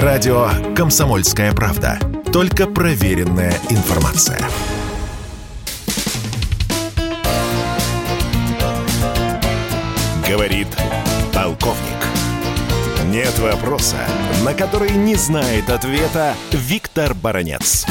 Радио «Комсомольская правда». Только проверенная информация. Говорит полковник. Нет вопроса, на который не знает ответа Виктор Баранец.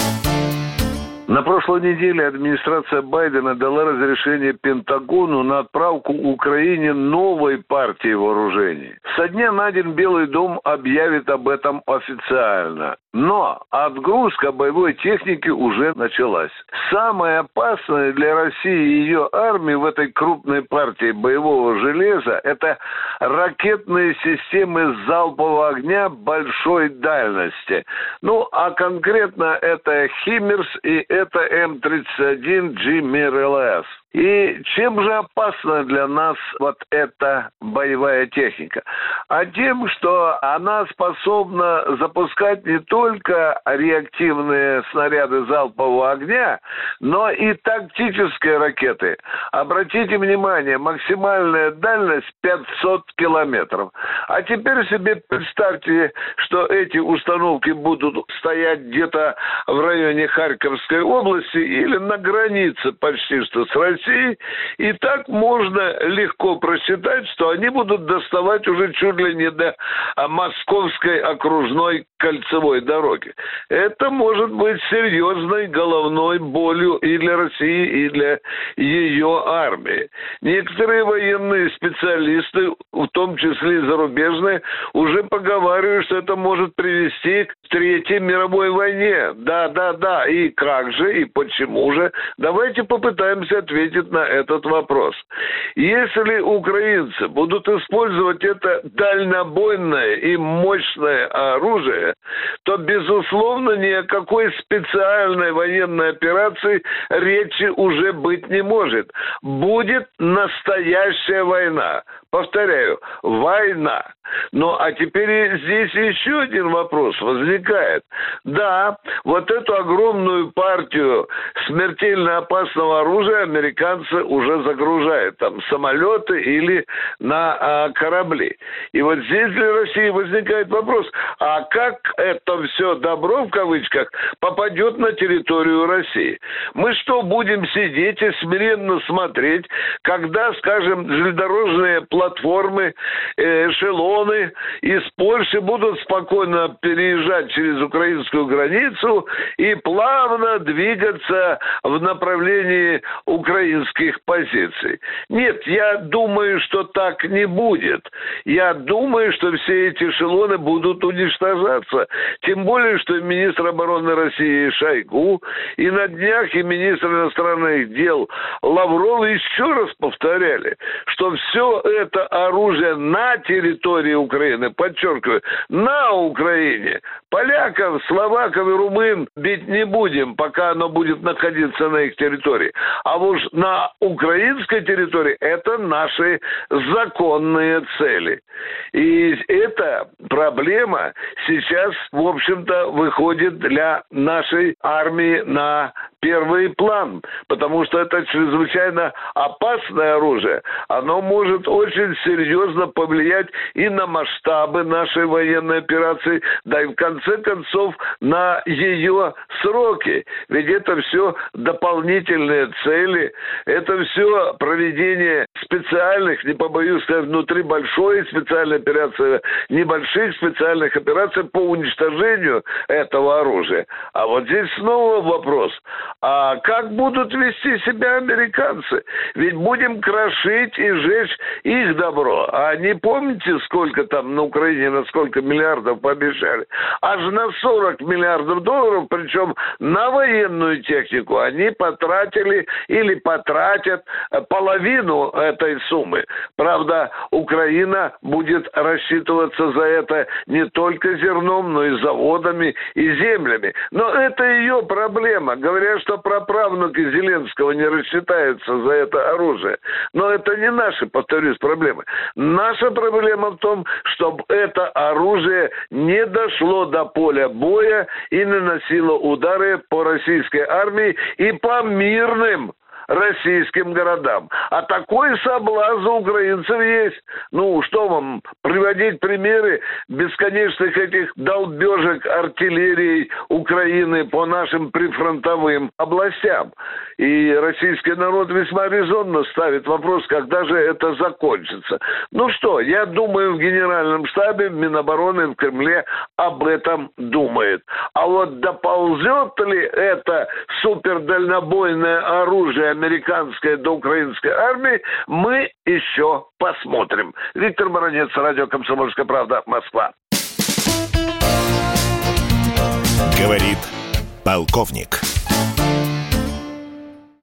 На прошлой неделе администрация Байдена дала разрешение Пентагону на отправку Украине новой партии вооружений. Со дня на день Белый дом объявит об этом официально. Но отгрузка боевой техники уже началась. Самое опасное для России и ее армии в этой крупной партии боевого железа – это ракетные системы залпового огня большой дальности. Ну, а конкретно это «Химмерс» и это М-31G МИР-ЛС. И чем же опасна для нас вот эта боевая техника? А тем, что она способна запускать не только реактивные снаряды залпового огня, но и тактические ракеты. Обратите внимание, максимальная дальность 500 километров. А теперь себе представьте, что эти установки будут стоять где-то в районе Харьковской области или на границе почти что с Россией России. И так можно легко просчитать, что они будут доставать уже чуть ли не до а, московской окружной кольцевой дороги. Это может быть серьезной головной болью и для России, и для ее армии. Некоторые военные специалисты, в том числе и зарубежные, уже поговаривают, что это может привести к Третьей мировой войне. Да, да, да. И как же, и почему же? Давайте попытаемся ответить на этот вопрос. Если украинцы будут использовать это дальнобойное и мощное оружие, то, безусловно, ни о какой специальной военной операции речи уже быть не может. Будет настоящая война. Повторяю, война. Ну, а теперь здесь еще один вопрос возникает. Да, вот эту огромную партию смертельно опасного оружия американцы уже загружают там самолеты или на а, корабли. И вот здесь для России возникает вопрос, а как это все добро, в кавычках, попадет на территорию России? Мы что, будем сидеть и смиренно смотреть, когда, скажем, железнодорожные платформы, э, эшелоны из Польши будут спокойно переезжать через украинскую границу и плавно двигаться в направлении украинских позиций. Нет, я думаю, что так не будет. Я думаю, что все эти эшелоны будут уничтожаться. Тем более, что министр обороны России Шойгу и на днях и министр иностранных дел Лавров еще раз повторяли, что все это оружие на территории Украины, подчеркиваю, на Украине, поляков, словаков и румын бить не будем, пока оно будет находиться на их территории. А уж на украинской территории это наши законные цели. И эта проблема сейчас, в общем-то, выходит для нашей армии на первый план, потому что это чрезвычайно опасное оружие. Оно может очень серьезно повлиять и на масштабы нашей военной операции, да и в конце концов на ее сроки. Ведь это все дополнительные цели, это все проведение специальных, не побоюсь сказать, внутри большой специальной операции, небольших специальных операций по уничтожению этого оружия. А вот здесь снова вопрос, а как будут вести себя американцы? Ведь будем крошить и жечь их добро. А не помните, сколько там на Украине, на сколько миллиардов пообещали? Аж на 40 миллиардов долларов, причем на военную технику они потратили или потратят половину этой суммы. Правда, Украина будет рассчитываться за это не только зерном, но и заводами и землями. Но это ее проблема. Говорят, что праправнуки Зеленского не рассчитаются за это оружие. Но это не наши, повторюсь, проблемы. Наша проблема в том, чтобы это оружие не дошло до поля боя и наносило удары по российской армии и по мирным российским городам. А такой соблазн у украинцев есть. Ну, что вам, приводить примеры бесконечных этих долбежек артиллерии Украины по нашим прифронтовым областям. И российский народ весьма резонно ставит вопрос, когда же это закончится. Ну что, я думаю, в Генеральном штабе, в Минобороны, в Кремле об этом думает. А вот доползет ли это супердальнобойное оружие американское до украинской армии, мы еще посмотрим. Виктор Баранец, радио «Комсомольская правда», Москва. Говорит полковник.